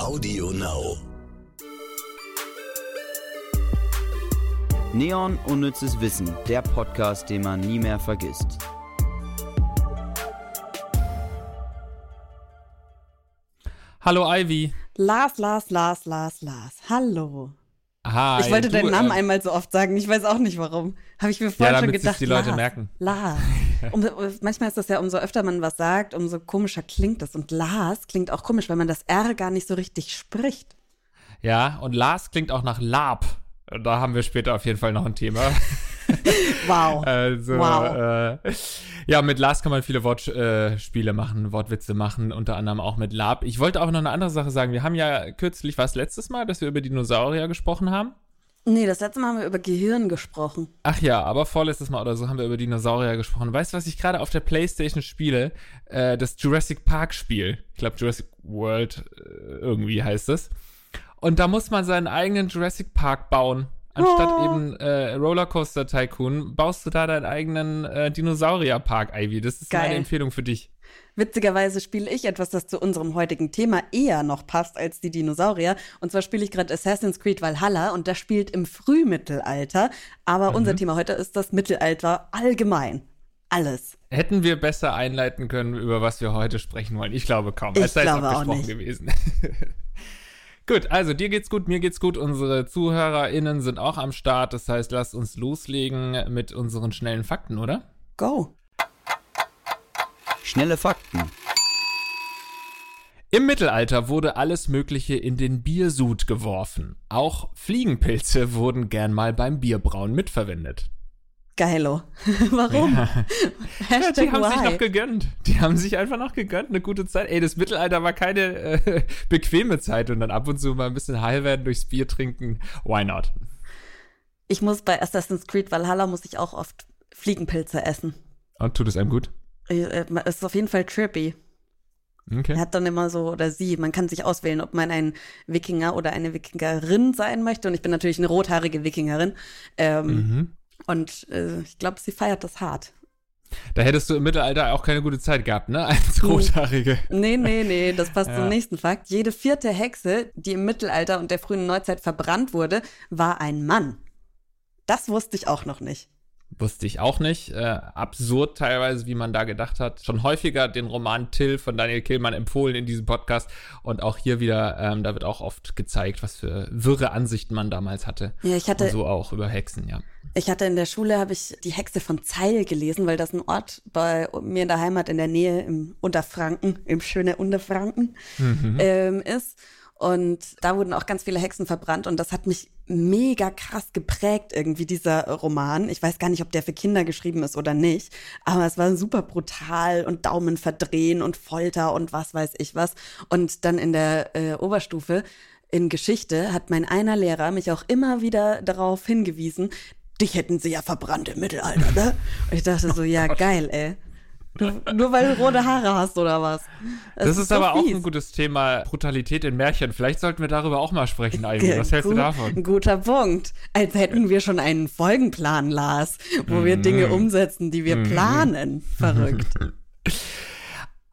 Audio Now. Neon Unnützes Wissen, der Podcast, den man nie mehr vergisst. Hallo Ivy. Lars, Lars, Lars, Lars, Lars. Hallo. Hi, ich wollte du, deinen Namen ähm, einmal so oft sagen. Ich weiß auch nicht warum. Habe ich mir vorhin Ja, schon gedacht. die Leute Lars, merken. Lars. Um, manchmal ist das ja, umso öfter man was sagt, umso komischer klingt es. Und Lars klingt auch komisch, weil man das R gar nicht so richtig spricht. Ja, und Lars klingt auch nach Lab. Da haben wir später auf jeden Fall noch ein Thema. Wow. Also, Wow. äh, ja, mit Lars kann man viele Wortspiele äh, machen, Wortwitze machen, unter anderem auch mit Lab. Ich wollte auch noch eine andere Sache sagen. Wir haben ja kürzlich, was letztes Mal, dass wir über Dinosaurier gesprochen haben? Nee, das letzte Mal haben wir über Gehirn gesprochen. Ach ja, aber vorletztes Mal oder so haben wir über Dinosaurier gesprochen. Weißt du, was ich gerade auf der Playstation spiele? Äh, das Jurassic Park Spiel. Ich glaube Jurassic World äh, irgendwie heißt es. Und da muss man seinen eigenen Jurassic Park bauen. Anstatt Oh. eben äh, Rollercoaster Tycoon, baust du da deinen eigenen äh, Dinosaurierpark, Ivy. Das ist meine Geil. Empfehlung für dich. Witzigerweise spiele ich etwas, das zu unserem heutigen Thema eher noch passt als die Dinosaurier. Und zwar spiele ich gerade Assassin's Creed Valhalla und das spielt im Frühmittelalter. Aber Mhm. unser Thema heute ist das Mittelalter allgemein. Alles. Hätten wir besser einleiten können, über was wir heute sprechen wollen? Ich glaube kaum. Ich Es sei glaube auch nicht. gewesen. gut, also dir geht's gut, mir geht's gut. Unsere ZuhörerInnen sind auch am Start. Das heißt, lasst uns loslegen mit unseren schnellen Fakten, oder? Go. Schnelle Fakten. Im Mittelalter wurde alles Mögliche in den Biersud geworfen. Auch Fliegenpilze wurden gern mal beim Bierbrauen mitverwendet. Geilo. Warum? Ja, Hashtag die haben sich why? noch gegönnt. Die haben sich einfach noch gegönnt. Eine gute Zeit. Ey, das Mittelalter war keine äh, bequeme Zeit und dann ab und zu mal ein bisschen high werden durchs Bier trinken. Why not? Ich muss bei Assassin's Creed Valhalla muss ich auch oft Fliegenpilze essen. Und tut es einem gut? Äh, äh, Es ist auf jeden Fall trippy. Okay. Er hat dann immer so, oder sie, man kann sich auswählen, ob man ein Wikinger oder eine Wikingerin sein möchte. Und ich bin natürlich eine rothaarige Wikingerin. Ähm, Mhm. Und äh, ich glaube, sie feiert das hart. Da hättest du im Mittelalter auch keine gute Zeit gehabt, ne? Als Rothaarige. Nee, nee, nee, das passt Ja. zum nächsten Fakt. Jede vierte Hexe, die im Mittelalter und der frühen Neuzeit verbrannt wurde, war ein Mann. Das wusste ich auch noch nicht. Wusste ich auch nicht. Äh, absurd teilweise, wie man da gedacht hat. Schon häufiger den Roman Till von Daniel Killmann empfohlen in diesem Podcast. Und auch hier wieder, ähm, da wird auch oft gezeigt, was für wirre Ansichten man damals hatte. Ja, ich hatte, Und so auch über Hexen, ja. Ich hatte in der Schule, habe ich die Hexe von Zeil gelesen, weil das ein Ort bei mir in der Heimat in der Nähe im Unterfranken, im schönen Unterfranken ähm, ist. Und da wurden auch ganz viele Hexen verbrannt und das hat mich mega krass geprägt irgendwie, dieser Roman. Ich weiß gar nicht, ob der für Kinder geschrieben ist oder nicht, aber es war super brutal und Daumen verdrehen und Folter und was weiß ich was. Und dann in der äh, Oberstufe in Geschichte hat mein einer Lehrer mich auch immer wieder darauf hingewiesen, dich hätten sie ja verbrannt im Mittelalter, ne? Und ich dachte so, ja, geil, ey. Du, nur weil du rote Haare hast oder was? Das, ist, so aber auch fies. ein gutes Thema, Brutalität in Märchen. Vielleicht sollten wir darüber auch mal sprechen, Ivy. Was hältst du Gut- davon? Ein guter Punkt. Als hätten wir schon einen Folgenplan, Lars, wo wir Dinge Mhm. umsetzen, die wir planen. Verrückt.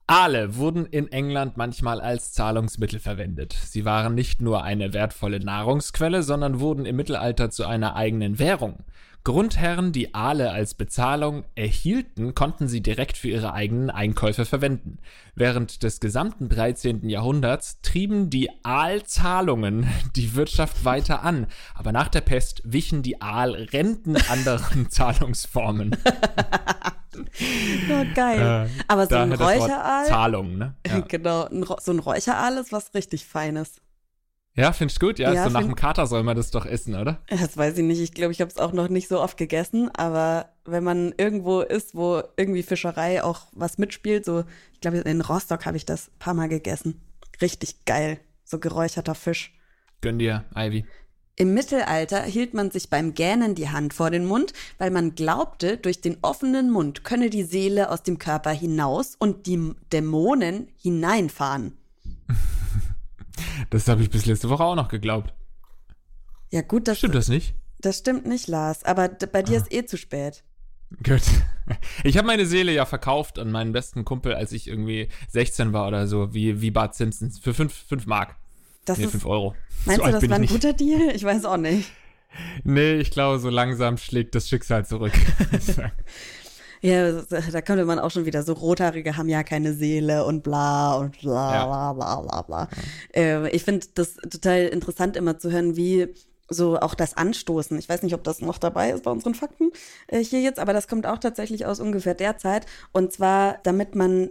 Aale wurden in England manchmal als Zahlungsmittel verwendet. Sie waren nicht nur eine wertvolle Nahrungsquelle, sondern wurden im Mittelalter zu einer eigenen Währung. Grundherren, die Aale als Bezahlung erhielten, konnten sie direkt für ihre eigenen Einkäufe verwenden. Während des gesamten 13. Jahrhunderts trieben die Aalzahlungen die Wirtschaft weiter an, aber nach der Pest wichen die Aalrenten anderen Zahlungsformen. Ja, geil. Äh, Aber so ein Räucheraal, Zahlung, ne? Ja. genau, so ein Räucheraal ist was richtig Feines. Ja, findest du gut? Ja, Ja, so nach dem Kater soll man das doch essen, oder? Das weiß ich nicht. Ich glaube, ich habe es auch noch nicht so oft gegessen. Aber wenn man irgendwo ist, wo irgendwie Fischerei auch was mitspielt, so, ich glaube, in Rostock habe ich das ein paar Mal gegessen. Richtig geil. So geräucherter Fisch. Gönn dir, Ivy. Im Mittelalter hielt man sich beim Gähnen die Hand vor den Mund, weil man glaubte, durch den offenen Mund könne die Seele aus dem Körper hinaus und die Dämonen hineinfahren. Das habe ich bis letzte Woche auch noch geglaubt. Ja gut, das Stimmt das nicht? Das stimmt nicht, Lars. Aber bei dir ist eh zu spät. Gut. Ich habe meine Seele ja verkauft an meinen besten Kumpel, als ich irgendwie 16 war oder so, wie, wie Bart Simpsons, für 5 fünf, fünf Mark. Das nee, ist, 5 Euro. Meinst So du, das war ein nicht. guter Deal? Ich weiß auch nicht. Nee, ich glaube, so langsam schlägt das Schicksal zurück. Ja, da könnte man auch schon wieder so Rothaarige haben ja keine Seele und bla und bla Ja. bla bla bla bla. Äh, ich finde das total interessant immer zu hören, wie so auch das Anstoßen. Ich weiß nicht, ob das noch dabei ist bei unseren Fakten äh, hier jetzt, aber das kommt auch tatsächlich aus ungefähr der Zeit. Und zwar, damit man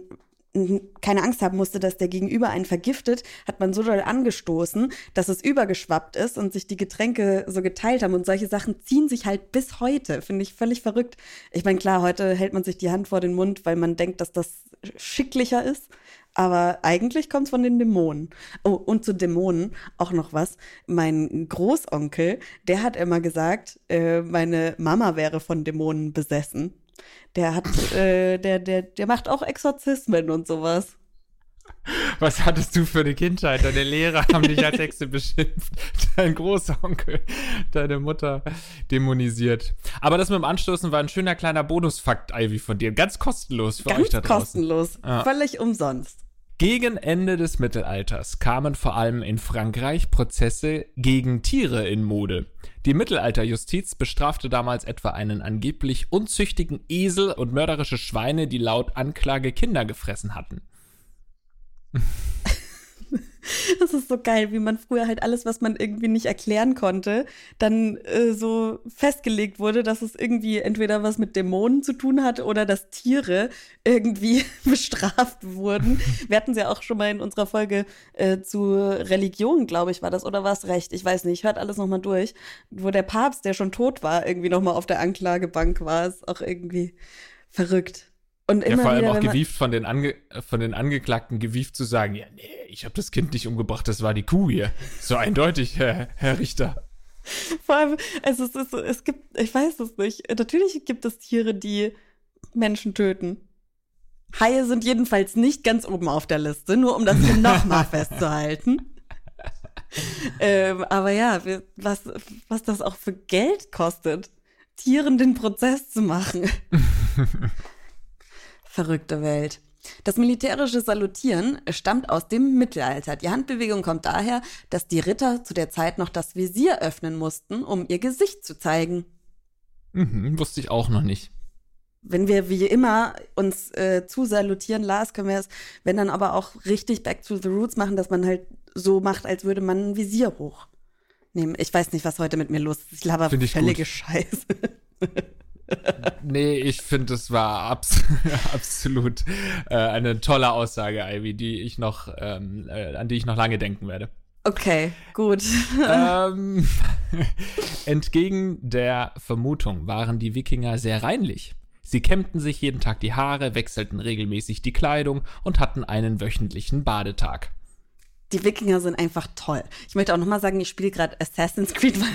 keine Angst haben musste, dass der Gegenüber einen vergiftet, hat man so doll angestoßen, dass es übergeschwappt ist und sich die Getränke so geteilt haben. Und solche Sachen ziehen sich halt bis heute. Finde ich völlig verrückt. Ich meine, klar, heute hält man sich die Hand vor den Mund, weil man denkt, dass das schicklicher ist. Aber eigentlich kommt es von den Dämonen. Oh, und zu Dämonen auch noch was. Mein Großonkel, der hat immer gesagt, äh, meine Mama wäre von Dämonen besessen. Der hat, äh, der, der, der macht auch Exorzismen und sowas. Was hattest du für eine Kindheit? Deine Lehrer haben dich als Hexe beschimpft. Dein Großonkel, deine Mutter dämonisiert. Aber das mit dem Anstoßen war ein schöner kleiner Bonusfakt, Ivy, von dir. Ganz kostenlos für euch Ganz da draußen. kostenlos. Ja. Völlig umsonst. Gegen Ende des Mittelalters kamen vor allem in Frankreich Prozesse gegen Tiere in Mode. Die Mittelalterjustiz bestrafte damals etwa einen angeblich unzüchtigen Esel und mörderische Schweine, die laut Anklage Kinder gefressen hatten. Das ist so geil, wie man früher halt alles, was man irgendwie nicht erklären konnte, dann äh, so festgelegt wurde, dass es irgendwie entweder was mit Dämonen zu tun hatte oder dass Tiere irgendwie bestraft wurden. Wir hatten es ja auch schon mal in unserer Folge äh, zu Religion, glaube ich, war das, oder war es recht? Ich weiß nicht, hört alles nochmal durch. Wo der Papst, der schon tot war, irgendwie nochmal auf der Anklagebank war, ist auch irgendwie verrückt. Und Ja, immer vor allem wieder, auch gewieft von den, Ange von den Angeklagten gewieft zu sagen, ja, nee, ich habe das Kind nicht umgebracht, das war die Kuh hier. So eindeutig, Herr, Herr Richter. Vor allem, also es ist so, es gibt, ich weiß es nicht. Natürlich gibt es Tiere, die Menschen töten. Haie sind jedenfalls nicht ganz oben auf der Liste, nur um das hier nochmal festzuhalten. ähm, aber ja, was, was das auch für Geld kostet, Tieren den Prozess zu machen. Verrückte Welt. Das militärische Salutieren stammt aus dem Mittelalter. Die Handbewegung kommt daher, dass die Ritter zu der Zeit noch das Visier öffnen mussten, um ihr Gesicht zu zeigen. Mhm, wusste ich auch noch nicht. Wenn wir wie immer uns äh, zu salutieren, Lars, können wir es, wenn dann aber auch richtig back to the roots machen, dass man halt so macht, als würde man ein Visier hochnehmen. Ich weiß nicht, was heute mit mir los ist. Ich laber völlige. Scheiße. Nee, ich finde, es war abs absolut äh, eine tolle Aussage, Ivy, die ich noch, ähm, äh, an die ich noch lange denken werde. Okay, gut. ähm, entgegen der Vermutung waren die Wikinger sehr reinlich. Sie kämmten sich jeden Tag die Haare, wechselten regelmäßig die Kleidung und hatten einen wöchentlichen Badetag. Die Wikinger sind einfach toll. Ich möchte auch nochmal sagen, ich spiele gerade Assassin's Creed, weil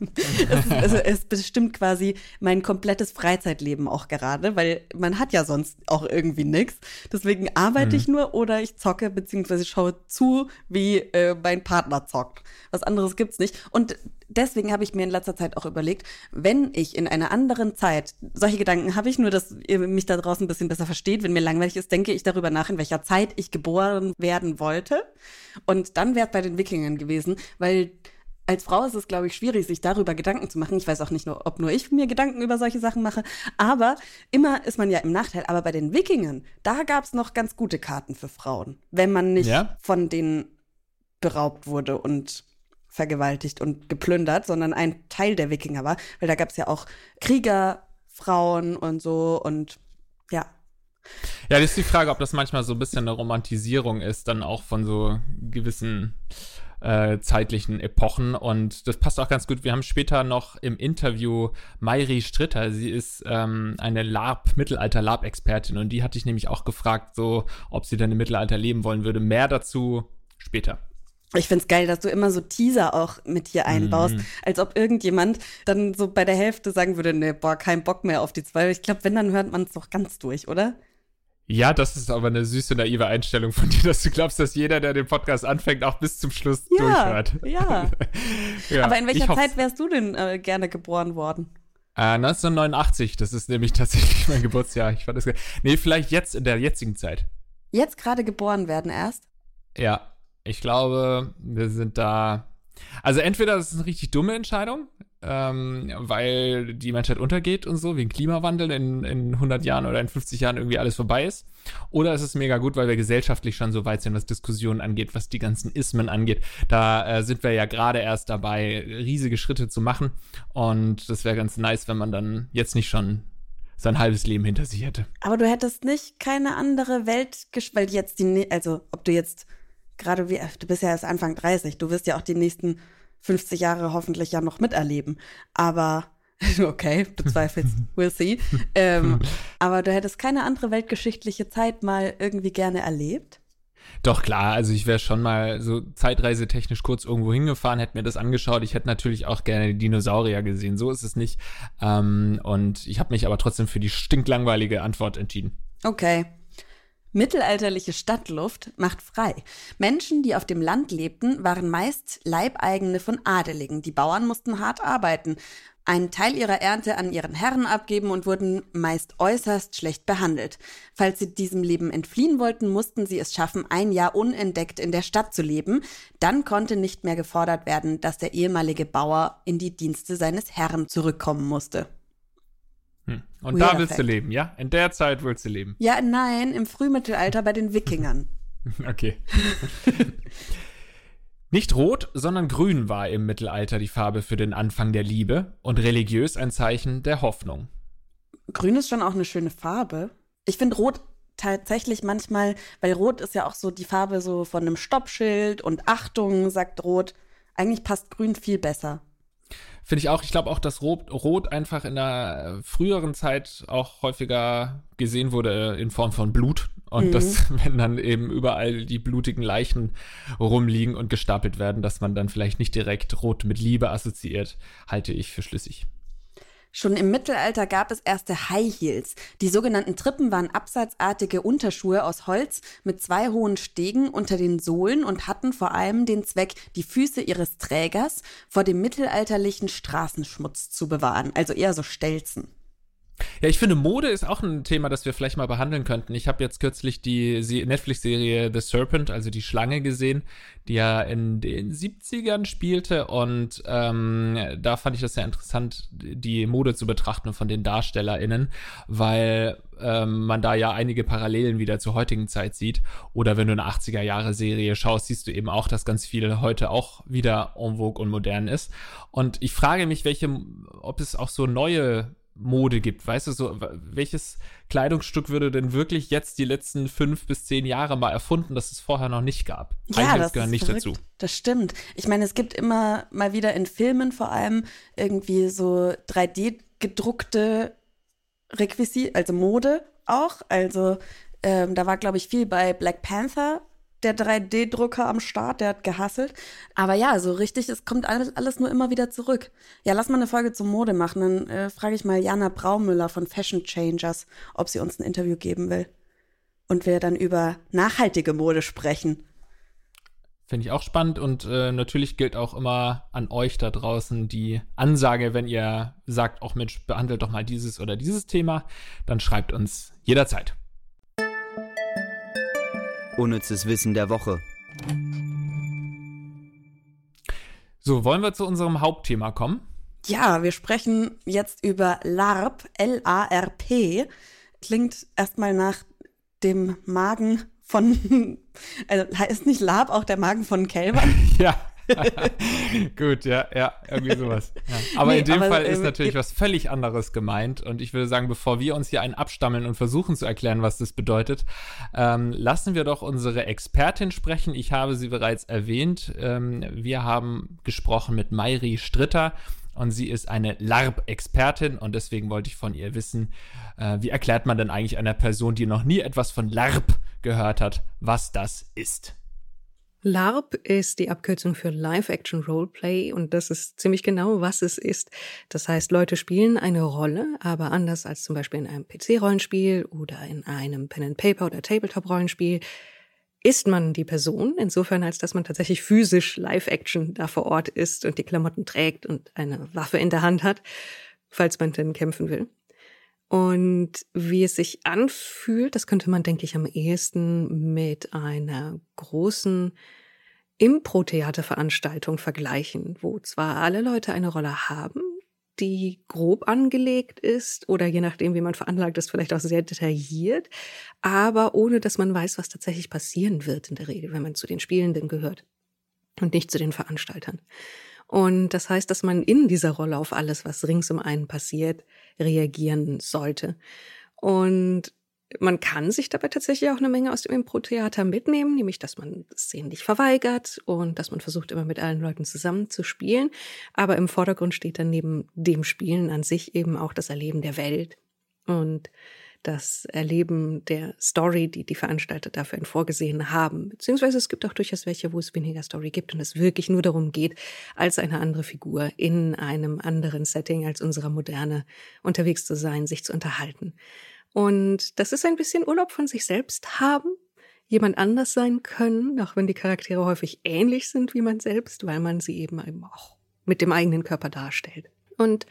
es, also es bestimmt quasi mein komplettes Freizeitleben auch gerade, weil man hat ja sonst auch irgendwie nichts. Deswegen arbeite ich nur oder ich zocke beziehungsweise schaue zu, wie äh, mein Partner zockt. Was anderes gibt's nicht. Und deswegen habe ich mir in letzter Zeit auch überlegt, wenn ich in einer anderen Zeit, solche Gedanken habe ich nur, dass ihr mich da draußen ein bisschen besser versteht. Wenn mir langweilig ist, denke ich darüber nach, in welcher Zeit ich geboren werden wollte. Und dann wäre es bei den Wikingern gewesen, weil als Frau ist es, glaube ich, schwierig, sich darüber Gedanken zu machen. Ich weiß auch nicht, nur, ob nur ich mir Gedanken über solche Sachen mache. Aber immer ist man ja im Nachteil. Aber bei den Wikingern, da gab es noch ganz gute Karten für Frauen. Wenn man nicht Ja? von denen beraubt wurde und vergewaltigt und geplündert, sondern ein Teil der Wikinger war. Weil da gab es ja auch Kriegerfrauen und so und ja. Ja, das ist die Frage, ob das manchmal so ein bisschen eine Romantisierung ist, dann auch von so gewissen äh, zeitlichen Epochen. Und das passt auch ganz gut. Wir haben später noch im Interview Mairi Stritter. Sie ist ähm, eine LARP, Mittelalter-LARP-Expertin. Und die hatte ich nämlich auch gefragt, so, ob sie dann im Mittelalter leben wollen würde. Mehr dazu später. Ich find's geil, dass du immer so Teaser auch mit hier einbaust, Mhm. als ob irgendjemand dann so bei der Hälfte sagen würde, nee, boah, kein Bock mehr auf die zwei. Ich glaube, wenn, dann hört man es doch ganz durch, oder? Ja, das ist aber eine süße, naive Einstellung von dir, dass du glaubst, dass jeder, der den Podcast anfängt, auch bis zum Schluss Ja, durchhört. ja. ja. Aber in ich welcher hoff's. Zeit wärst du denn äh, gerne geboren worden? Äh, 1989, das ist nämlich tatsächlich mein Geburtsjahr. Ich fand das Nee, vielleicht jetzt in der jetzigen Zeit. Jetzt gerade geboren werden erst? Ja. ich glaube, wir sind da. Also entweder das ist eine richtig dumme Entscheidung, ähm, weil die Menschheit untergeht und so, wegen Klimawandel in, in 100 Jahren oder in 50 Jahren irgendwie alles vorbei ist. Oder es ist mega gut, weil wir gesellschaftlich schon so weit sind, was Diskussionen angeht, was die ganzen Ismen angeht. Da äh, sind wir ja gerade erst dabei, riesige Schritte zu machen. Und das wäre ganz nice, wenn man dann jetzt nicht schon sein halbes Leben hinter sich hätte. Aber du hättest nicht keine andere Welt, weil jetzt die, also ob du jetzt gerade wie, du bist ja erst Anfang 30, du wirst ja auch die nächsten 50 Jahre hoffentlich ja noch miterleben. Aber okay, du zweifelst, we'll see. Ähm, aber du hättest keine andere weltgeschichtliche Zeit mal irgendwie gerne erlebt? Doch klar, also ich wäre schon mal so zeitreisetechnisch kurz irgendwo hingefahren, hätte mir das angeschaut. Ich hätte natürlich auch gerne die Dinosaurier gesehen. So ist es nicht. Ähm, und ich habe mich aber trotzdem für die stinklangweilige Antwort entschieden. Okay. Mittelalterliche Stadtluft macht frei. Menschen, die auf dem Land lebten, waren meist Leibeigene von Adeligen. Die Bauern mussten hart arbeiten, einen Teil ihrer Ernte an ihren Herren abgeben und wurden meist äußerst schlecht behandelt. Falls sie diesem Leben entfliehen wollten, mussten sie es schaffen, ein Jahr unentdeckt in der Stadt zu leben. Dann konnte nicht mehr gefordert werden, dass der ehemalige Bauer in die Dienste seines Herrn zurückkommen musste. Hm. Und Weird da willst Effect. du leben, ja? In der Zeit willst du leben. Ja, nein, im Frühmittelalter bei den Wikingern. okay. Nicht rot, sondern grün war im Mittelalter die Farbe für den Anfang der Liebe und religiös ein Zeichen der Hoffnung. Grün ist schon auch eine schöne Farbe. Ich finde rot tatsächlich manchmal, weil rot ist ja auch so die Farbe so von einem Stoppschild und Achtung, sagt rot. Eigentlich passt grün viel besser. Finde ich auch. Ich glaube auch, dass Rot, Rot einfach in der früheren Zeit auch häufiger gesehen wurde in Form von Blut. Und mhm. dass, wenn dann eben überall die blutigen Leichen rumliegen und gestapelt werden, dass man dann vielleicht nicht direkt Rot mit Liebe assoziiert, halte ich für schlüssig. Schon im Mittelalter gab es erste High Heels. Die sogenannten Trippen waren absatzartige Unterschuhe aus Holz mit zwei hohen Stegen unter den Sohlen und hatten vor allem den Zweck, die Füße ihres Trägers vor dem mittelalterlichen Straßenschmutz zu bewahren, also eher so Stelzen. Ja, ich finde, Mode ist auch ein Thema, das wir vielleicht mal behandeln könnten. Ich habe jetzt kürzlich die Netflix-Serie The Serpent, also die Schlange, gesehen, die ja in den 70ern spielte. Und ähm, da fand ich das sehr interessant, die Mode zu betrachten von den DarstellerInnen, weil ähm, man da ja einige Parallelen wieder zur heutigen Zeit sieht. Oder wenn du eine 80er-Jahre-Serie schaust, siehst du eben auch, dass ganz viel heute auch wieder en vogue und modern ist. Und ich frage mich, welche, ob es auch so neue Mode gibt. Weißt du, so, welches Kleidungsstück würde denn wirklich jetzt die letzten fünf bis zehn Jahre mal erfunden, das es vorher noch nicht gab? Ja, das gehören nicht verrückt. dazu. Das stimmt. Ich meine, es gibt immer mal wieder in Filmen vor allem irgendwie so 3D gedruckte Requisit, also Mode auch. Also ähm, da war, glaube ich, viel bei Black Panther der 3D-Drucker am Start, der hat gehasselt. Aber ja, so richtig, es kommt alles, nur immer wieder zurück. Ja, lass mal eine Folge zur Mode machen. Dann äh, frage ich mal Jana Braumüller von Fashion Changers, ob sie uns ein Interview geben will. Und wir dann über nachhaltige Mode sprechen. Finde ich auch spannend und äh, natürlich gilt auch immer an euch da draußen die Ansage, wenn ihr sagt, auch Mensch, behandelt doch mal dieses oder dieses Thema, dann schreibt uns jederzeit. Unnützes Wissen der Woche. So, wollen wir zu unserem Hauptthema kommen? Ja, wir sprechen jetzt über LARP, L-A-R-P. Klingt erstmal nach dem Magen von, also heißt nicht LARP auch der Magen von Kälbern? ja. Gut, ja, ja, irgendwie sowas. Ja. Aber nee, in dem aber, Fall ist äh, natürlich was völlig anderes gemeint. Und ich würde sagen, bevor wir uns hier einen abstammeln und versuchen zu erklären, was das bedeutet, ähm, lassen wir doch unsere Expertin sprechen. Ich habe sie bereits erwähnt. Ähm, wir haben gesprochen mit Mairi Stritter und sie ist eine LARP-Expertin und deswegen wollte ich von ihr wissen, äh, wie erklärt man denn eigentlich einer Person, die noch nie etwas von LARP gehört hat, was das ist? LARP ist die Abkürzung für Live-Action Roleplay und das ist ziemlich genau, was es ist. Das heißt, Leute spielen eine Rolle, aber anders als zum Beispiel in einem PC-Rollenspiel oder in einem Pen-and-Paper- oder Tabletop-Rollenspiel ist man die Person, insofern als dass man tatsächlich physisch Live-Action da vor Ort ist und die Klamotten trägt und eine Waffe in der Hand hat, falls man denn kämpfen will. Und wie es sich anfühlt, das könnte man, denke ich, am ehesten mit einer großen Impro-Theaterveranstaltung vergleichen, wo zwar alle Leute eine Rolle haben, die grob angelegt ist oder je nachdem, wie man veranlagt ist, vielleicht auch sehr detailliert, aber ohne dass man weiß, was tatsächlich passieren wird in der Regel, wenn man zu den Spielenden gehört und nicht zu den Veranstaltern. Und das heißt, dass man in dieser Rolle auf alles, was rings um einen passiert, reagieren sollte. Und man kann sich dabei tatsächlich auch eine Menge aus dem Impro-Theater mitnehmen, nämlich dass man Szenen nicht verweigert und dass man versucht, immer mit allen Leuten zusammen zu spielen. Aber im Vordergrund steht dann neben dem Spielen an sich eben auch das Erleben der Welt und das Erleben der Story, die die Veranstalter dafür vorgesehen haben. Beziehungsweise es gibt auch durchaus welche, wo es weniger Story gibt und es wirklich nur darum geht, als eine andere Figur in einem anderen Setting als unserer Moderne unterwegs zu sein, sich zu unterhalten. Und das ist ein bisschen Urlaub von sich selbst haben, jemand anders sein können, auch wenn die Charaktere häufig ähnlich sind wie man selbst, weil man sie eben auch mit dem eigenen Körper darstellt. Und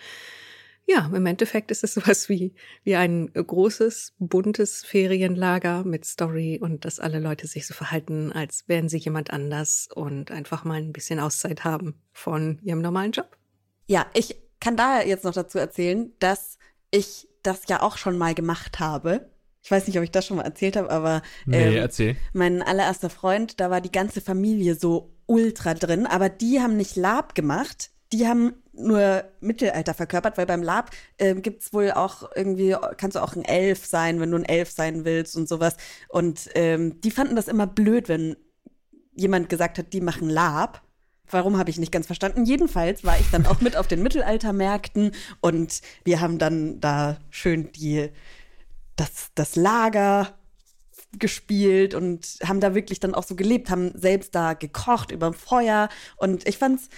ja, im Endeffekt ist es sowas wie, wie ein großes, buntes Ferienlager mit Story und dass alle Leute sich so verhalten, als wären sie jemand anders und einfach mal ein bisschen Auszeit haben von ihrem normalen Job. Ja, ich kann da jetzt noch dazu erzählen, dass ich das ja auch schon mal gemacht habe. Ich weiß nicht, ob ich das schon mal erzählt habe, aber ähm, nee, erzähl. mein allererster Freund, da war die ganze Familie so ultra drin, aber die haben nicht Lab gemacht, die haben nur Mittelalter verkörpert, weil beim Lab äh, gibt's wohl auch irgendwie, kannst du auch ein Elf sein, wenn du ein Elf sein willst und sowas. Und ähm, die fanden das immer blöd, wenn jemand gesagt hat, die machen Lab. Warum habe ich nicht ganz verstanden? Jedenfalls war ich dann auch mit auf den Mittelaltermärkten und wir haben dann da schön die, das, das Lager gespielt und haben da wirklich dann auch so gelebt, haben selbst da gekocht über Feuer und ich fand's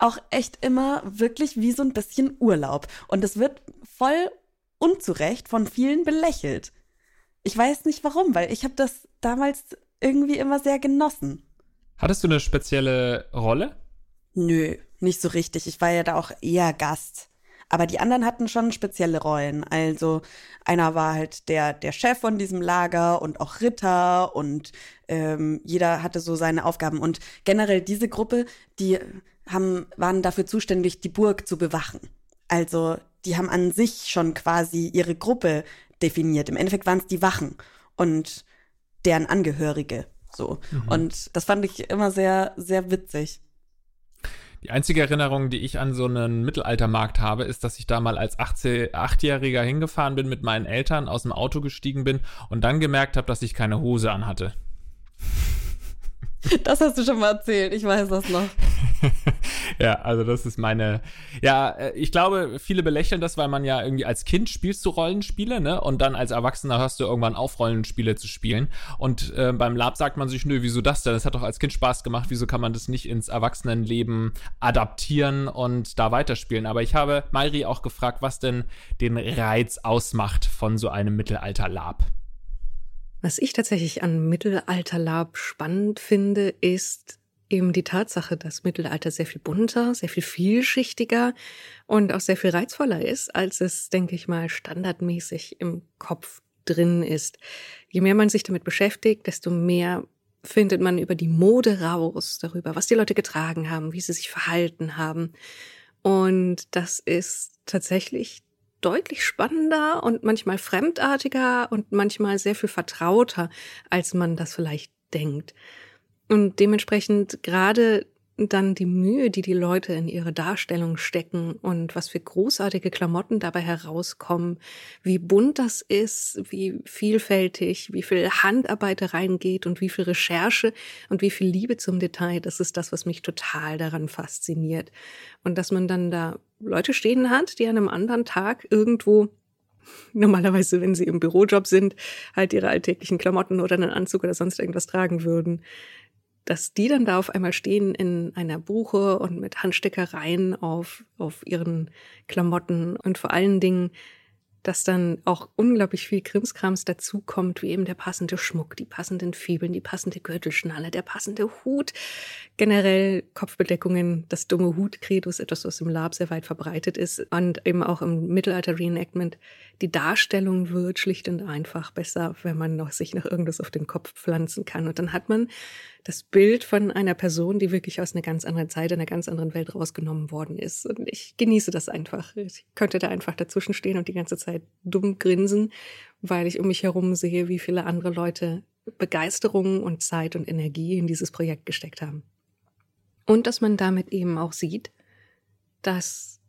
auch echt immer wirklich wie so ein bisschen Urlaub und es wird voll unzurecht von vielen belächelt. Ich weiß nicht warum, weil ich habe das damals irgendwie immer sehr genossen. Hattest du eine spezielle Rolle? Nö, nicht so richtig. Ich war ja da auch eher Gast. Aber die anderen hatten schon spezielle Rollen. Also einer war halt der, der Chef von diesem Lager und auch Ritter und ähm, jeder hatte so seine Aufgaben. Und generell diese Gruppe, die haben, waren dafür zuständig, die Burg zu bewachen. Also die haben an sich schon quasi ihre Gruppe definiert. Im Endeffekt waren es die Wachen und deren Angehörige. So. Mhm. Und das fand ich immer sehr, sehr witzig. Die einzige Erinnerung, die ich an so einen Mittelaltermarkt habe, ist, dass ich da mal als 8-Jähriger hingefahren bin, mit meinen Eltern aus dem Auto gestiegen bin und dann gemerkt habe, dass ich keine Hose anhatte. Das hast du schon mal erzählt, ich weiß das noch. ja, also das ist meine. Ja, äh, ich glaube, viele belächeln das, weil man ja irgendwie als Kind spielst du Rollenspiele, ne? Und dann als Erwachsener hörst du irgendwann auf, Rollenspiele zu spielen. Und äh, beim Lab sagt man sich, nö, wieso das denn? Das hat doch als Kind Spaß gemacht, wieso kann man das nicht ins Erwachsenenleben adaptieren und da weiterspielen? Aber ich habe Mairi auch gefragt, was denn den Reiz ausmacht von so einem Mittelalter-Lab. Was ich tatsächlich an Mittelalterlab spannend finde, ist eben die Tatsache, dass Mittelalter sehr viel bunter, sehr viel vielschichtiger und auch sehr viel reizvoller ist, als es, denke ich mal, standardmäßig im Kopf drin ist. Je mehr man sich damit beschäftigt, desto mehr findet man über die Mode raus, darüber, was die Leute getragen haben, wie sie sich verhalten haben. Und das ist tatsächlich deutlich spannender und manchmal fremdartiger und manchmal sehr viel vertrauter, als man das vielleicht denkt. Und dementsprechend gerade dann die Mühe, die die Leute in ihre Darstellung stecken und was für großartige Klamotten dabei herauskommen, wie bunt das ist, wie vielfältig, wie viel Handarbeit reingeht und wie viel Recherche und wie viel Liebe zum Detail, das ist das, was mich total daran fasziniert. Und dass man dann da Leute stehen hat, die an einem anderen Tag irgendwo normalerweise, wenn sie im Bürojob sind, halt ihre alltäglichen Klamotten oder einen Anzug oder sonst irgendwas tragen würden. Dass die dann da auf einmal stehen in einer Buche und mit Handstickereien auf, auf ihren Klamotten und vor allen Dingen, dass dann auch unglaublich viel Krimskrams dazukommt, wie eben der passende Schmuck, die passenden Fibeln, die passende Gürtelschnalle, der passende Hut, generell Kopfbedeckungen, das dumme Hut-Credo ist etwas, was im Lab sehr weit verbreitet ist und eben auch im Mittelalter-Reenactment. Die Darstellung wird schlicht und einfach besser, wenn man noch sich noch irgendwas auf den Kopf pflanzen kann. Und dann hat man das Bild von einer Person, die wirklich aus einer ganz anderen Zeit, einer ganz anderen Welt rausgenommen worden ist. Und ich genieße das einfach. Ich könnte da einfach dazwischen stehen und die ganze Zeit dumm grinsen, weil ich um mich herum sehe, wie viele andere Leute Begeisterung und Zeit und Energie in dieses Projekt gesteckt haben. Und dass man damit eben auch sieht, dass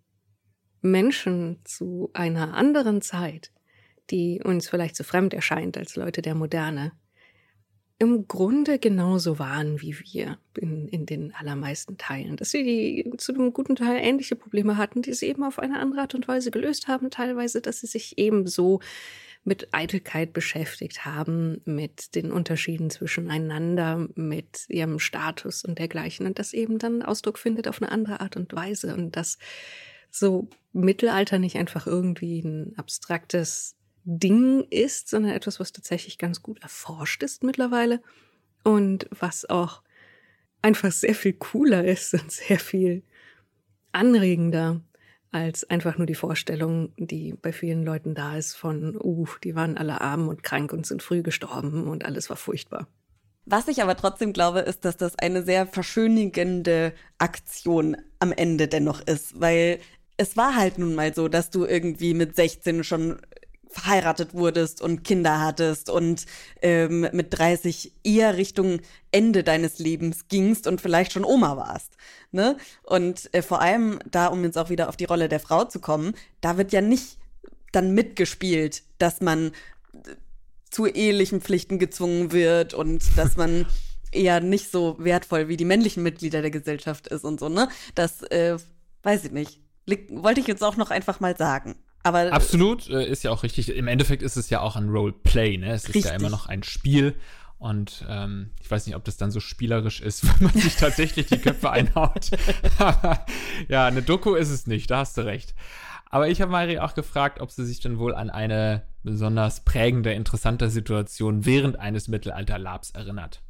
Menschen zu einer anderen Zeit, die uns vielleicht zu fremd erscheint als Leute der Moderne, im Grunde genauso waren wie wir in, in den allermeisten Teilen. Dass sie die, zu einem guten Teil ähnliche Probleme hatten, die sie eben auf eine andere Art und Weise gelöst haben, teilweise, dass sie sich ebenso mit Eitelkeit beschäftigt haben, mit den Unterschieden zwischeneinander, mit ihrem Status und dergleichen. Und das eben dann Ausdruck findet auf eine andere Art und Weise. Und dass so Mittelalter nicht einfach irgendwie ein abstraktes Ding ist, sondern etwas, was tatsächlich ganz gut erforscht ist mittlerweile und was auch einfach sehr viel cooler ist und sehr viel anregender als einfach nur die Vorstellung, die bei vielen Leuten da ist von, uh, die waren alle arm und krank und sind früh gestorben und alles war furchtbar. Was ich aber trotzdem glaube, ist, dass das eine sehr verschönigende Aktion am Ende dennoch ist, weil es war halt nun mal so, dass du irgendwie mit 16 schon verheiratet wurdest und Kinder hattest und ähm, mit 30 eher Richtung Ende deines Lebens gingst und vielleicht schon Oma warst. Ne? Und äh, vor allem da, um jetzt auch wieder auf die Rolle der Frau zu kommen, da wird ja nicht dann mitgespielt, dass man äh, zu ehelichen Pflichten gezwungen wird und dass man eher nicht so wertvoll wie die männlichen Mitglieder der Gesellschaft ist und so, ne? Das äh, weiß ich nicht. Wollte ich jetzt auch noch einfach mal sagen. Aber Absolut, äh, ist ja auch richtig. Im Endeffekt ist es ja auch ein Roleplay, ne? Es richtig. ist ja immer noch ein Spiel. Und ähm, ich weiß nicht, ob das dann so spielerisch ist, wenn man sich tatsächlich die Köpfe einhaut. ja, eine Doku ist es nicht, da hast du recht. Aber ich habe Mari auch gefragt, ob sie sich denn wohl an eine besonders prägende, interessante Situation während eines Mittelalter-Labs erinnert.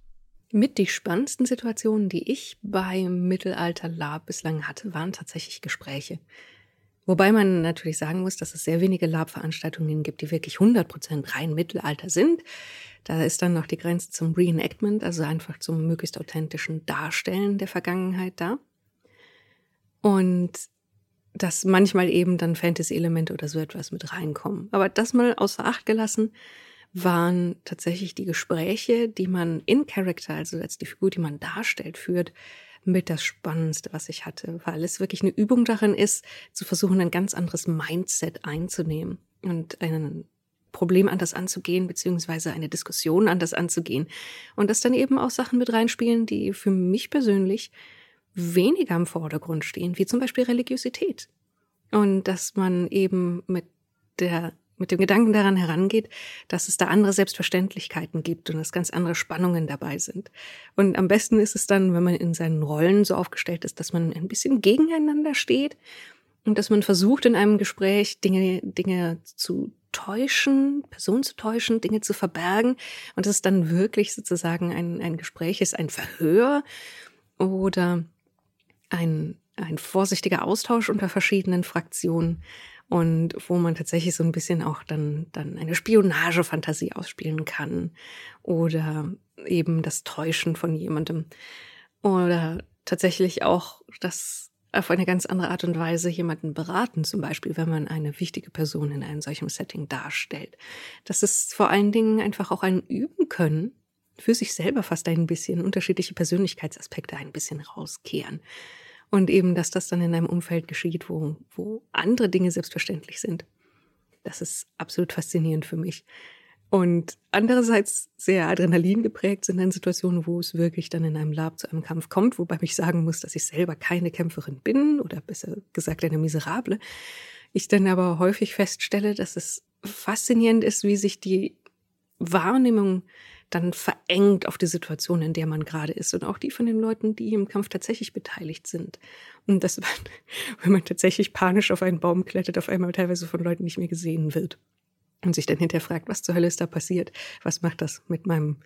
Mit die spannendsten Situationen, die ich beim Mittelalter-Lab bislang hatte, waren tatsächlich Gespräche. Wobei man natürlich sagen muss, dass es sehr wenige Lab-Veranstaltungen gibt, die wirklich 100% rein Mittelalter sind. Da ist dann noch die Grenze zum Reenactment, also einfach zum möglichst authentischen Darstellen der Vergangenheit da. Und dass manchmal eben dann Fantasy-Elemente oder so etwas mit reinkommen. Aber das mal außer Acht gelassen, waren tatsächlich die Gespräche, die man in Character, also als die Figur, die man darstellt, führt, mit das Spannendste, was ich hatte, weil es wirklich eine Übung darin ist, zu versuchen, ein ganz anderes Mindset einzunehmen und ein Problem anders anzugehen, beziehungsweise eine Diskussion anders anzugehen. Und dass dann eben auch Sachen mit reinspielen, die für mich persönlich weniger im Vordergrund stehen, wie zum Beispiel Religiosität. Und dass man eben mit der mit dem Gedanken daran herangeht, dass es da andere Selbstverständlichkeiten gibt und dass ganz andere Spannungen dabei sind. Und am besten ist es dann, wenn man in seinen Rollen so aufgestellt ist, dass man ein bisschen gegeneinander steht und dass man versucht, in einem Gespräch Dinge, Dinge zu täuschen, Personen zu täuschen, Dinge zu verbergen und dass es dann wirklich sozusagen ein, ein Gespräch ist, ein Verhör oder ein, ein vorsichtiger Austausch unter verschiedenen Fraktionen und wo man tatsächlich so ein bisschen auch dann, dann eine Spionagefantasie ausspielen kann oder eben das Täuschen von jemandem oder tatsächlich auch das auf eine ganz andere Art und Weise jemanden beraten, zum Beispiel, wenn man eine wichtige Person in einem solchen Setting darstellt. Das ist vor allen Dingen einfach auch ein Üben können, für sich selber fast ein bisschen unterschiedliche Persönlichkeitsaspekte ein bisschen rauskehren. Und eben, dass das dann in einem Umfeld geschieht, wo, wo andere Dinge selbstverständlich sind. Das ist absolut faszinierend für mich. Und andererseits sehr Adrenalin geprägt sind dann Situationen, wo es wirklich dann in einem Lab zu einem Kampf kommt, wobei ich sagen muss, dass ich selber keine Kämpferin bin oder besser gesagt eine Miserable. Ich dann aber häufig feststelle, dass es faszinierend ist, wie sich die Wahrnehmung dann verengt auf die Situation, in der man gerade ist und auch die von den Leuten, die im Kampf tatsächlich beteiligt sind. Und das, wenn man tatsächlich panisch auf einen Baum klettert, auf einmal teilweise von Leuten nicht mehr gesehen wird und sich dann hinterher fragt, was zur Hölle ist da passiert? Was macht das mit meinem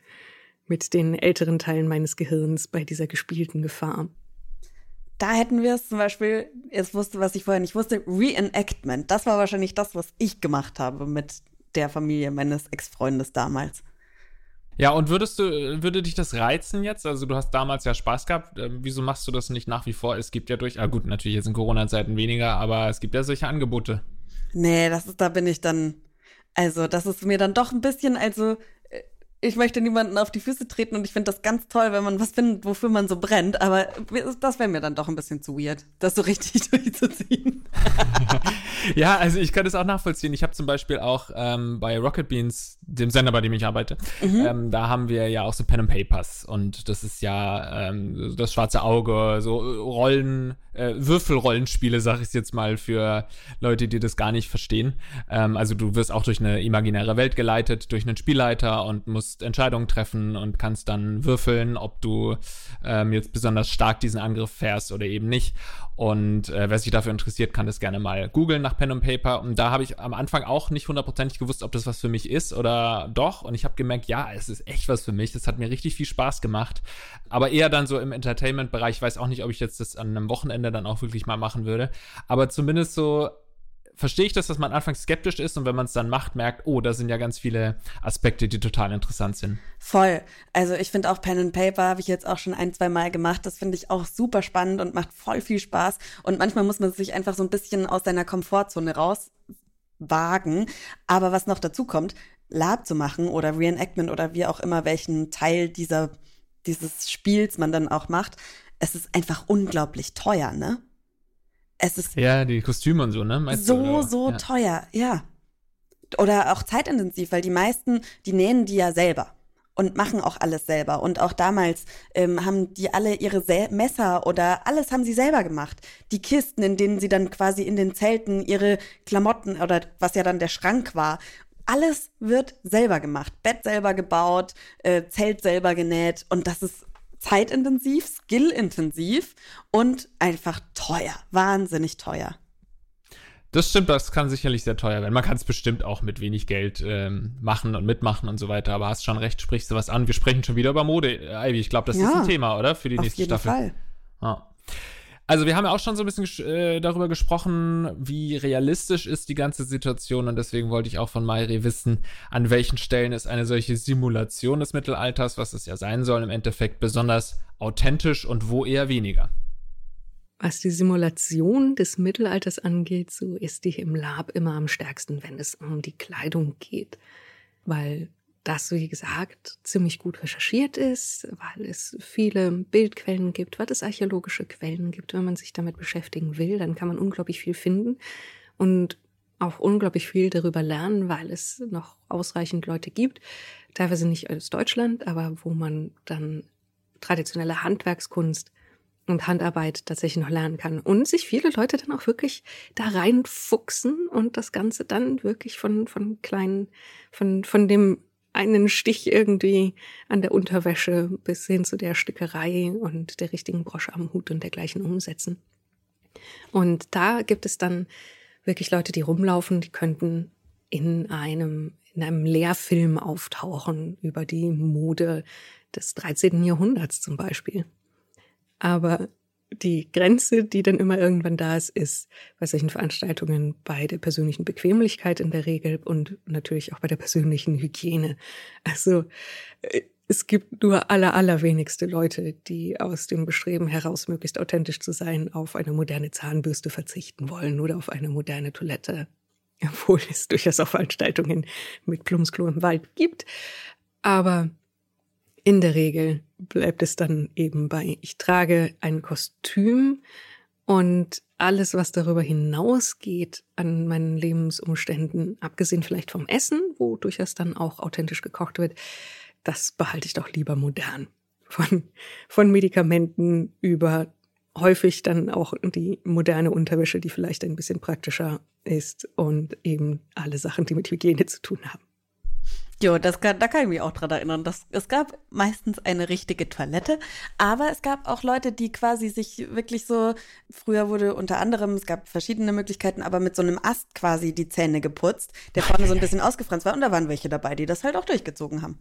mit den älteren Teilen meines Gehirns bei dieser gespielten Gefahr. Da hätten wir es zum Beispiel, jetzt wusste, was ich vorher nicht wusste, Reenactment. Das war wahrscheinlich das, was ich gemacht habe mit der Familie meines Ex-Freundes damals. Ja, und würdest du, würde dich das reizen jetzt? Also du hast damals ja Spaß gehabt. Ähm, wieso machst du das nicht nach wie vor? Es gibt ja durch, ah gut, natürlich jetzt in Corona-Zeiten weniger, aber es gibt ja solche Angebote. Nee, das ist, da bin ich dann, also das ist mir dann doch ein bisschen, also ich möchte niemanden auf die Füße treten und ich finde das ganz toll, wenn man was findet, wofür man so brennt. Aber das wäre mir dann doch ein bisschen zu weird, das so richtig durchzuziehen. ja, also ich kann das auch nachvollziehen. Ich habe zum Beispiel auch ähm, bei Rocket Beans, dem Sender, bei dem ich arbeite, mhm. ähm, da haben wir ja auch so Pen and Papers und das ist ja ähm, das schwarze Auge, so Rollen, äh, Würfelrollenspiele, sag ich jetzt mal für Leute, die das gar nicht verstehen. Ähm, also du wirst auch durch eine imaginäre Welt geleitet, durch einen Spielleiter und musst Entscheidungen treffen und kannst dann würfeln, ob du ähm, jetzt besonders stark diesen Angriff fährst oder eben nicht. Und äh, wer sich dafür interessiert, kann das gerne mal googeln nach Pen and Paper. Und da habe ich am Anfang auch nicht hundertprozentig gewusst, ob das was für mich ist oder doch. Und ich habe gemerkt, ja, es ist echt was für mich. Das hat mir richtig viel Spaß gemacht. Aber eher dann so im Entertainment-Bereich. Ich weiß auch nicht, ob ich jetzt das an einem Wochenende dann auch wirklich mal machen würde. Aber zumindest so verstehe ich das, dass man anfangs skeptisch ist und wenn man es dann macht, merkt, oh, da sind ja ganz viele Aspekte, die total interessant sind. Voll. Also ich finde auch Pen and Paper habe ich jetzt auch schon ein, zwei Mal gemacht. Das finde ich auch super spannend und macht voll viel Spaß. Und manchmal muss man sich einfach so ein bisschen aus seiner Komfortzone rauswagen. Aber was noch dazu kommt, Lab zu machen oder Reenactment oder wie auch immer, welchen Teil dieser, dieses Spiels man dann auch macht, es ist einfach unglaublich teuer, ne? Es ist ja die Kostüme und so, ne? Meinst so, so ja. teuer, ja. Oder auch zeitintensiv, weil die meisten, die nähen die ja selber und machen auch alles selber. Und auch damals ähm, haben die alle ihre Sel Messer oder alles haben sie selber gemacht. Die Kisten, in denen sie dann quasi in den Zelten ihre Klamotten oder was ja dann der Schrank war. Alles wird selber gemacht. Bett selber gebaut, äh, Zelt selber genäht. Und das ist zeitintensiv, skillintensiv und einfach teuer. Wahnsinnig teuer. Das stimmt, das kann sicherlich sehr teuer werden. Man kann es bestimmt auch mit wenig Geld ähm, machen und mitmachen und so weiter. Aber hast schon recht, sprichst du was an. Wir sprechen schon wieder über Mode, Ivy. Ich glaube, das ja, ist ein Thema, oder? Für die nächste Staffel. Auf jeden Fall. Ah. Also wir haben ja auch schon so ein bisschen äh, darüber gesprochen, wie realistisch ist die ganze Situation und deswegen wollte ich auch von Mayri wissen, an welchen Stellen ist eine solche Simulation des Mittelalters, was es ja sein soll, im Endeffekt besonders authentisch und wo eher weniger. Was die Simulation des Mittelalters angeht, so ist die im Lab immer am stärksten, wenn es um die Kleidung geht. Weil das, wie gesagt, ziemlich gut recherchiert ist, weil es viele Bildquellen gibt, weil es archäologische Quellen gibt. Wenn man sich damit beschäftigen will, dann kann man unglaublich viel finden und auch unglaublich viel darüber lernen, weil es noch ausreichend Leute gibt, teilweise nicht aus Deutschland, aber wo man dann traditionelle Handwerkskunst und Handarbeit tatsächlich noch lernen kann und sich viele Leute dann auch wirklich da reinfuchsen und das Ganze dann wirklich von, von kleinen, von, von dem einen Stich irgendwie an der Unterwäsche bis hin zu der Stickerei und der richtigen Brosche am Hut und dergleichen umsetzen. Und da gibt es dann wirklich Leute, die rumlaufen, die könnten in einem, in einem Lehrfilm auftauchen über die Mode des 13. Jahrhunderts zum Beispiel. Aber die Grenze, die dann immer irgendwann da ist, ist bei solchen Veranstaltungen bei der persönlichen Bequemlichkeit in der Regel und natürlich auch bei der persönlichen Hygiene. Also äh, es gibt nur aller, allerwenigste Leute, die aus dem Bestreben heraus, möglichst authentisch zu sein, auf eine moderne Zahnbürste verzichten wollen oder auf eine moderne Toilette. Obwohl es durchaus auch Veranstaltungen mit Plumpsklo im Wald gibt. Aber in der Regel bleibt es dann eben bei, ich trage ein Kostüm und alles, was darüber hinausgeht an meinen Lebensumständen, abgesehen vielleicht vom Essen, wo durchaus dann auch authentisch gekocht wird, das behalte ich doch lieber modern. Von, von Medikamenten über häufig dann auch die moderne Unterwäsche, die vielleicht ein bisschen praktischer ist und eben alle Sachen, die mit Hygiene zu tun haben. Jo, das kann, da kann ich mich auch dran erinnern. Das, es gab meistens eine richtige Toilette, aber es gab auch Leute, die quasi sich wirklich so, früher wurde unter anderem, es gab verschiedene Möglichkeiten, aber mit so einem Ast quasi die Zähne geputzt, der vorne so ein bisschen ausgefranst war und da waren welche dabei, die das halt auch durchgezogen haben.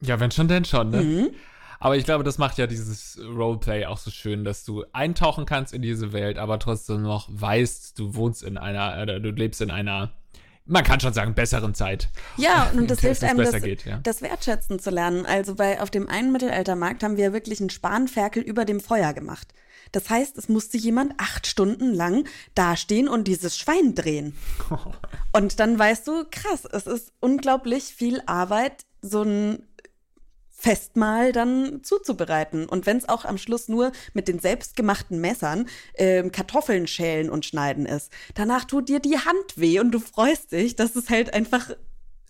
Ja, wenn schon, denn schon, ne? Mhm. Aber ich glaube, das macht ja dieses Roleplay auch so schön, dass du eintauchen kannst in diese Welt, aber trotzdem noch weißt, du wohnst in einer, oder du lebst in einer man kann schon sagen, besseren Zeit. Ja, und das hilft einem, das, geht, ja. das Wertschätzen zu lernen. Also bei, auf dem einen Mittelaltermarkt haben wir wirklich einen Spanferkel über dem Feuer gemacht. Das heißt, es musste jemand acht Stunden lang dastehen und dieses Schwein drehen. Und dann weißt du, krass, es ist unglaublich viel Arbeit, so ein Festmahl dann zuzubereiten. Und wenn es auch am Schluss nur mit den selbstgemachten Messern äh, Kartoffeln schälen und schneiden ist, danach tut dir die Hand weh und du freust dich, dass es halt einfach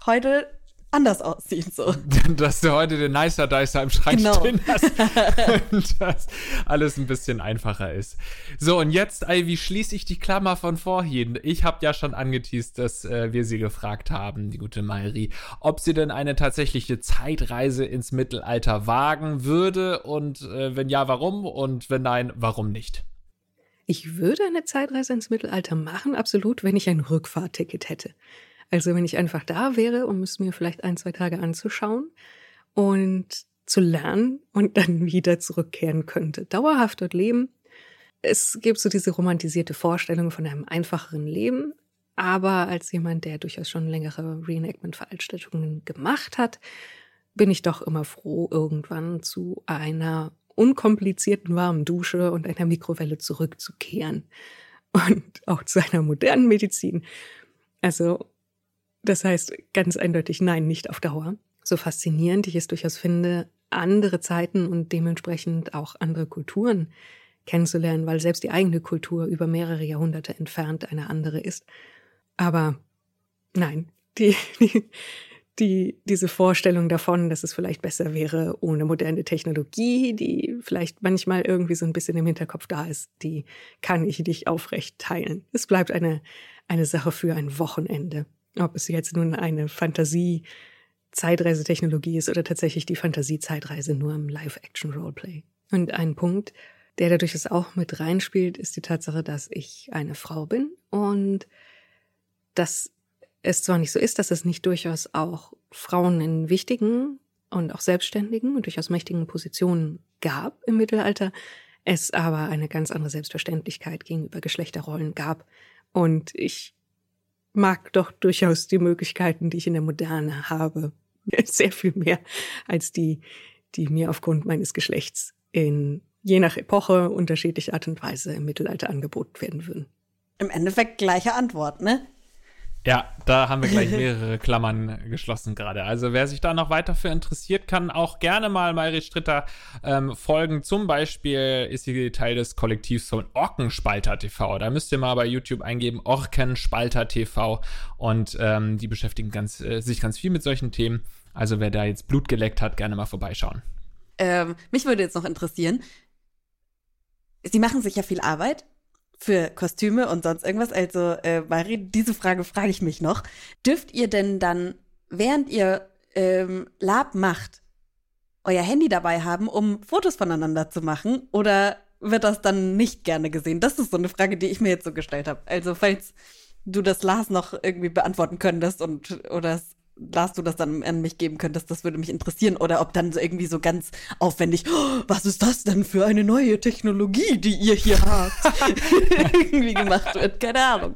heute anders aussieht. So. Dass du heute den Nicer Dicer im Schrank genau. stehen hast und das alles ein bisschen einfacher ist. So, und jetzt, wie schließe ich die Klammer von vorhin? Ich habe ja schon angeteased, dass äh, wir sie gefragt haben, die gute Mairi, ob sie denn eine tatsächliche Zeitreise ins Mittelalter wagen würde und äh, wenn ja, warum und wenn nein, warum nicht? Ich würde eine Zeitreise ins Mittelalter machen, absolut, wenn ich ein Rückfahrticket hätte. Also wenn ich einfach da wäre, um es mir vielleicht ein, zwei Tage anzuschauen und zu lernen und dann wieder zurückkehren könnte. Dauerhaft dort leben. Es gibt so diese romantisierte Vorstellung von einem einfacheren Leben, aber als jemand, der durchaus schon längere Reenactment-Veranstaltungen gemacht hat, bin ich doch immer froh, irgendwann zu einer unkomplizierten warmen Dusche und einer Mikrowelle zurückzukehren. Und auch zu einer modernen Medizin. Also das heißt ganz eindeutig nein, nicht auf Dauer. So faszinierend ich es durchaus finde, andere Zeiten und dementsprechend auch andere Kulturen kennenzulernen, weil selbst die eigene Kultur über mehrere Jahrhunderte entfernt eine andere ist. Aber nein, die, die, die, diese Vorstellung davon, dass es vielleicht besser wäre ohne moderne Technologie, die vielleicht manchmal irgendwie so ein bisschen im Hinterkopf da ist, die kann ich nicht aufrecht teilen. Es bleibt eine, eine Sache für ein Wochenende. Ob es jetzt nun eine Fantasie Zeitreisetechnologie ist oder tatsächlich die Fantasie-Zeitreise nur im Live-Action-Roleplay. Und ein Punkt, der dadurch es auch mit reinspielt, ist die Tatsache, dass ich eine Frau bin und dass es zwar nicht so ist, dass es nicht durchaus auch Frauen in wichtigen und auch selbstständigen und durchaus mächtigen Positionen gab im Mittelalter, es aber eine ganz andere Selbstverständlichkeit gegenüber Geschlechterrollen gab. Und ich mag doch durchaus die Möglichkeiten, die ich in der Moderne habe, sehr viel mehr als die, die mir aufgrund meines Geschlechts in je nach Epoche unterschiedlicher Art und Weise im Mittelalter angeboten werden würden. Im Endeffekt gleiche Antwort, ne? Ja, da haben wir gleich mehrere Klammern geschlossen gerade. Also wer sich da noch weiter für interessiert, kann auch gerne mal Mayri Stritter ähm, folgen. Zum Beispiel ist sie Teil des Kollektivs von Orkenspalter TV. Da müsst ihr mal bei YouTube eingeben, Orkenspalter TV. Und ähm, die beschäftigen ganz, äh, sich ganz viel mit solchen Themen. Also wer da jetzt Blut geleckt hat, gerne mal vorbeischauen. Ähm, mich würde jetzt noch interessieren, Sie machen sich ja viel Arbeit für Kostüme und sonst irgendwas. Also, äh, Marie, diese Frage frage ich mich noch. Dürft ihr denn dann, während ihr ähm, Lab macht, euer Handy dabei haben, um Fotos voneinander zu machen? Oder wird das dann nicht gerne gesehen? Das ist so eine Frage, die ich mir jetzt so gestellt habe. Also, falls du das Lars noch irgendwie beantworten könntest und oder es Lars, du das dann an mich geben könntest, das würde mich interessieren. Oder ob dann so irgendwie so ganz aufwendig, oh, was ist das denn für eine neue Technologie, die ihr hier habt, irgendwie gemacht wird. Keine Ahnung.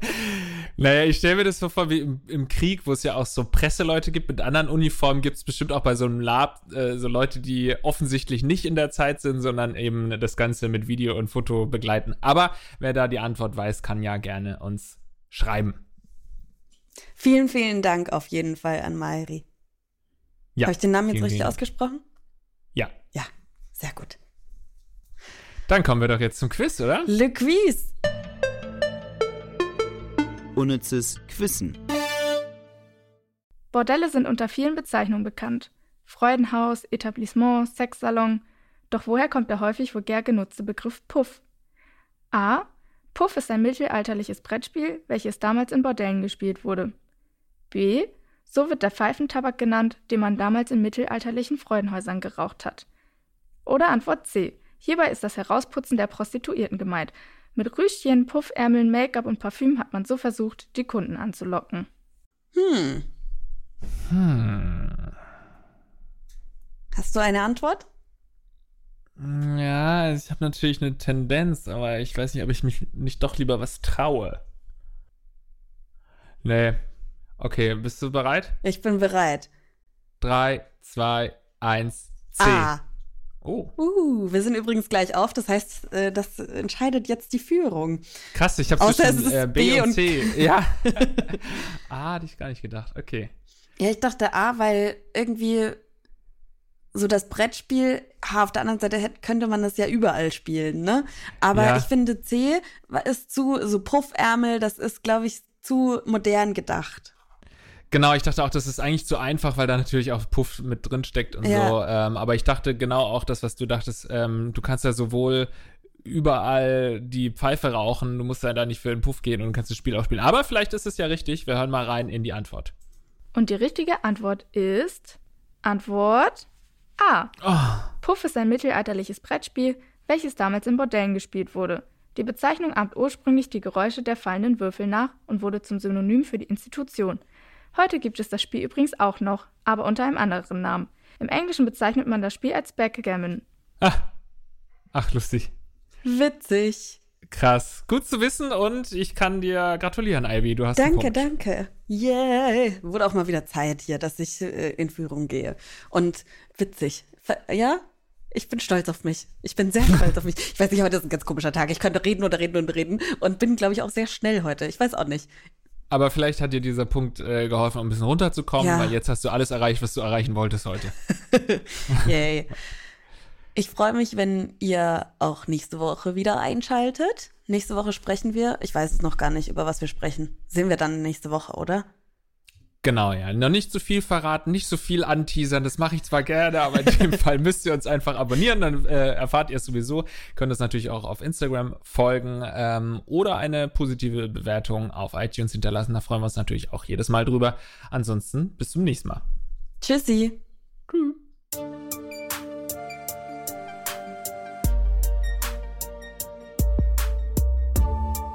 Naja, ich stelle mir das so vor wie im, im, Krieg, wo es ja auch so Presseleute gibt mit anderen Uniformen, gibt es bestimmt auch bei so einem Lab äh, so Leute, die offensichtlich nicht in der Zeit sind, sondern eben das Ganze mit Video und Foto begleiten. Aber wer da die Antwort weiß, kann ja gerne uns schreiben. Vielen, vielen Dank auf jeden Fall an Mairi. Ja, Habe ich den Namen jetzt richtig ausgesprochen? Ja. Ja, sehr gut. Dann kommen wir doch jetzt zum Quiz, oder? Le Quiz. Unnützes Quissen. Bordelle sind unter vielen Bezeichnungen bekannt. Freudenhaus, Etablissement, Sexsalon. Doch woher kommt der häufig vulgär genutzte Begriff Puff? A. Puff ist ein mittelalterliches Brettspiel, welches damals in Bordellen gespielt wurde. B. So wird der Pfeifentabak genannt, den man damals in mittelalterlichen Freudenhäusern geraucht hat. Oder Antwort C. Hierbei ist das Herausputzen der Prostituierten gemeint. Mit Rüschchen, Puffärmeln, Make-up und Parfüm hat man so versucht, die Kunden anzulocken. Hm. Hm. Hast du eine Antwort? Ja, ich habe natürlich eine Tendenz, aber ich weiß nicht, ob ich mich nicht doch lieber was traue. Nee. Okay, bist du bereit? Ich bin bereit. Drei, zwei, eins, C. Ah. Oh. Uh, wir sind übrigens gleich auf. Das heißt, äh, das entscheidet jetzt die Führung. Krass, ich habe zwischen äh, B, und und- C. Ja. ah, hatte ich gar nicht gedacht. Okay. Ja, ich dachte A, weil irgendwie so das Brettspiel, ha, auf der anderen Seite hätte, könnte man das ja überall spielen, ne? Aber Ja. ich finde C ist zu, so Puffärmel, das ist, glaube ich, zu modern gedacht. Genau, ich dachte auch, das ist eigentlich zu einfach, weil da natürlich auch Puff mit drin steckt und Ja. so. Ähm, aber ich dachte genau auch das, was du dachtest. Ähm, du kannst ja sowohl überall die Pfeife rauchen, du musst ja da nicht für den Puff gehen und kannst das Spiel auch spielen. Aber vielleicht ist es ja richtig. Wir hören mal rein in die Antwort. Und die richtige Antwort ist Antwort A. Oh, Puff ist ein mittelalterliches Brettspiel, welches damals in Bordellen gespielt wurde. Die Bezeichnung ahmt ursprünglich die Geräusche der fallenden Würfel nach und wurde zum Synonym für die Institution. Heute gibt es das Spiel übrigens auch noch, aber unter einem anderen Namen. Im Englischen bezeichnet man das Spiel als Backgammon. ah. Ach, lustig. Witzig. Krass. Gut zu wissen und ich kann dir gratulieren, Ivy. Du hast Danke, Punkt. danke. Yay. Wurde auch mal wieder Zeit hier, dass ich äh, in Führung gehe. Und witzig. Ver- Ja? Ich bin stolz auf mich. Ich bin sehr stolz auf mich. Ich weiß nicht, heute ist ein ganz komischer Tag. Ich könnte reden oder reden und reden und bin, glaube ich, auch sehr schnell heute. Ich weiß auch nicht. Aber vielleicht hat dir dieser Punkt äh, geholfen, um ein bisschen runterzukommen, Ja. weil jetzt hast du alles erreicht, was du erreichen wolltest heute. Yay. Ich freue mich, wenn ihr auch nächste Woche wieder einschaltet. Nächste Woche sprechen wir. Ich weiß es noch gar nicht, über was wir sprechen. Sehen wir dann nächste Woche, oder? Genau, ja. Noch nicht zu viel verraten, nicht so viel anteasern. Das mache ich zwar gerne, aber in dem Fall müsst ihr uns einfach abonnieren, dann äh, erfahrt ihr es sowieso. Könnt es natürlich auch auf Instagram folgen ähm, oder eine positive Bewertung auf iTunes hinterlassen. Da freuen wir uns natürlich auch jedes Mal drüber. Ansonsten bis zum nächsten Mal. Tschüssi.